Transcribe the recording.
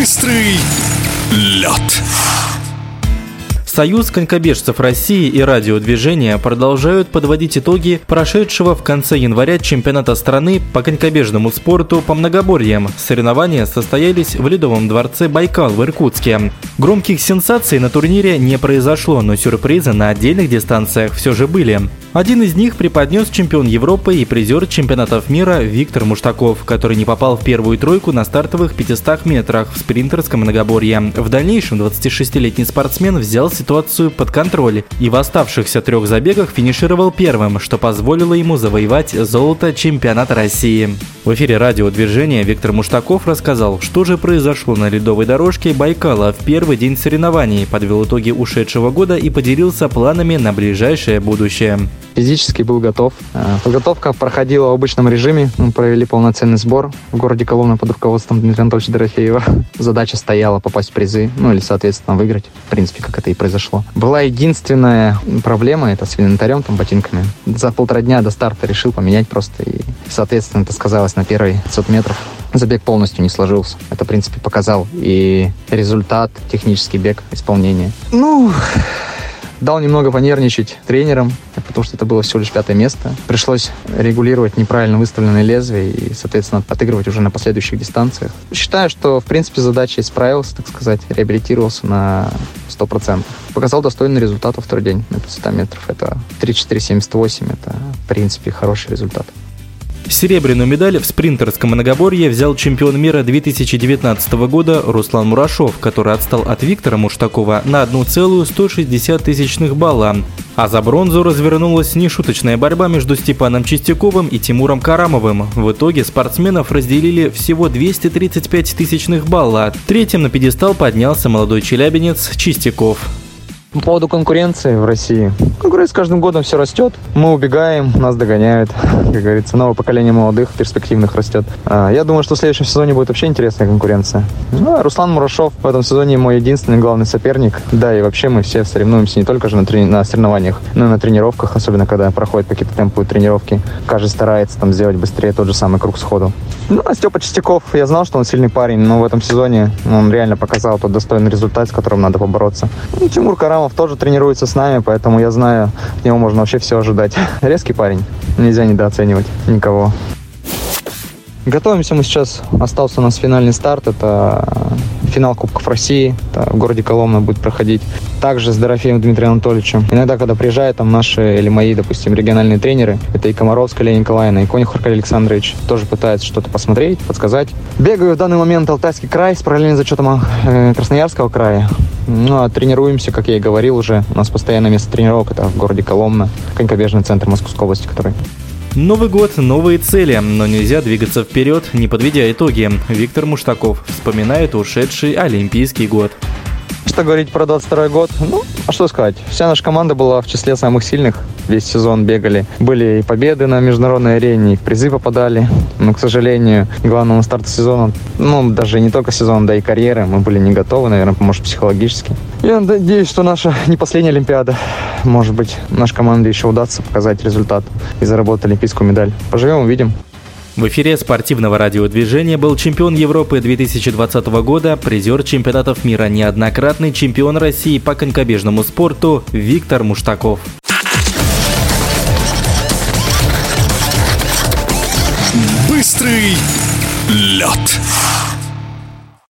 Быстрый лед. Союз конькобежцев России и радиодвижения продолжают подводить итоги прошедшего в конце января чемпионата страны по конькобежному спорту по многоборьям. Соревнования состоялись в Ледовом дворце Байкал в Иркутске. Громких сенсаций на турнире не произошло, но сюрпризы на отдельных дистанциях все же были. Один из них преподнес чемпион Европы и призер чемпионатов мира Виктор Муштаков, который не попал в первую тройку на стартовых 500 метрах в спринтерском многоборье. В дальнейшем 26-летний спортсмен взял ситуацию под контроль и в оставшихся трех забегах финишировал первым, что позволило ему завоевать золото чемпионата России. В эфире радиодвижения Виктор Муштаков рассказал, что же произошло на ледовой дорожке Байкала в первый день соревнований, подвел итоги ушедшего года и поделился планами на ближайшее будущее. Физически был готов. Э, подготовка проходила в обычном режиме. Мы провели полноценный сбор в городе Коломна под руководством Дмитрия Анатольевича Дорофеева. Задача стояла попасть в призы, ну или, соответственно, выиграть. В принципе, как это и произошло. Была единственная проблема, это с инвентарем, там, ботинками. За полтора дня до старта решил поменять просто. И, соответственно, это сказалось на первые 500 метров. Забег полностью не сложился. Это, в принципе, показал и результат, технический бег, исполнение. Ну, Дал немного понервничать тренером, потому что это было всего лишь пятое место. Пришлось регулировать неправильно выставленные лезвия и, соответственно, отыгрывать уже на последующих дистанциях. Считаю, что, в принципе, задача исправился, так сказать, реабилитировался на 100%. Показал достойный результат во второй день на 500 метров. Это 3.478, это, в принципе, хороший результат. Серебряную медаль в спринтерском многоборье взял чемпион мира 2019 года Руслан Мурашов, который отстал от Виктора Муштакова на 1,160 тысячных балла. А за бронзу развернулась нешуточная борьба между Степаном Чистяковым и Тимуром Карамовым. В итоге спортсменов разделили всего 235 тысячных балла. Третьим на пьедестал поднялся молодой челябинец Чистяков. По поводу конкуренции в России. Конкуренция с каждым годом все растет. Мы убегаем, нас догоняют. Как говорится, новое поколение молодых, перспективных растет. А, я думаю, что в следующем сезоне будет вообще интересная конкуренция. Ну, а Руслан Мурашов в этом сезоне мой единственный главный соперник. Да, и вообще мы все соревнуемся не только же на, трени- на соревнованиях, но и на тренировках, особенно когда проходят какие-то темповые тренировки. Каждый старается там сделать быстрее тот же самый круг сходу. Ну, а Степа Чистяков, я знал, что он сильный парень, но в этом сезоне он реально показал тот достойный результат, с которым надо побороться. Ну, Тимур Карам Абрамов тоже тренируется с нами, поэтому я знаю, от него можно вообще все ожидать. Резкий парень, нельзя недооценивать никого. Готовимся мы сейчас, остался у нас финальный старт, это финал Кубков России, это в городе Коломна будет проходить. Также с Дорофеем Дмитрием Анатольевичем. Иногда, когда приезжают там наши или мои, допустим, региональные тренеры, это и Комаровская Леонид Николаевна, и Конюх Аркадий Александрович, тоже пытаются что-то посмотреть, подсказать. Бегаю в данный момент Алтайский край с параллельным зачетом э, Красноярского края. Ну, а тренируемся, как я и говорил уже. У нас постоянное место тренировок, это в городе Коломна, конькобежный центр Московской области, который Новый год, новые цели, но нельзя двигаться вперед, не подведя итоги. Виктор Муштаков вспоминает ушедший Олимпийский год. Что говорить про 22 год? Ну, а что сказать? Вся наша команда была в числе самых сильных. Весь сезон бегали. Были и победы на международной арене, и призы попадали. Но, к сожалению, главному старту сезона, ну, даже не только сезона, да и карьеры, мы были не готовы, наверное, может, психологически. Я надеюсь, что наша не последняя Олимпиада. Может быть, нашей команде еще удастся показать результат и заработать олимпийскую медаль. Поживем, увидим. В эфире спортивного радиодвижения был чемпион Европы 2020 года, призер чемпионатов мира, неоднократный чемпион России по конькобежному спорту Виктор Муштаков. Быстрый лед.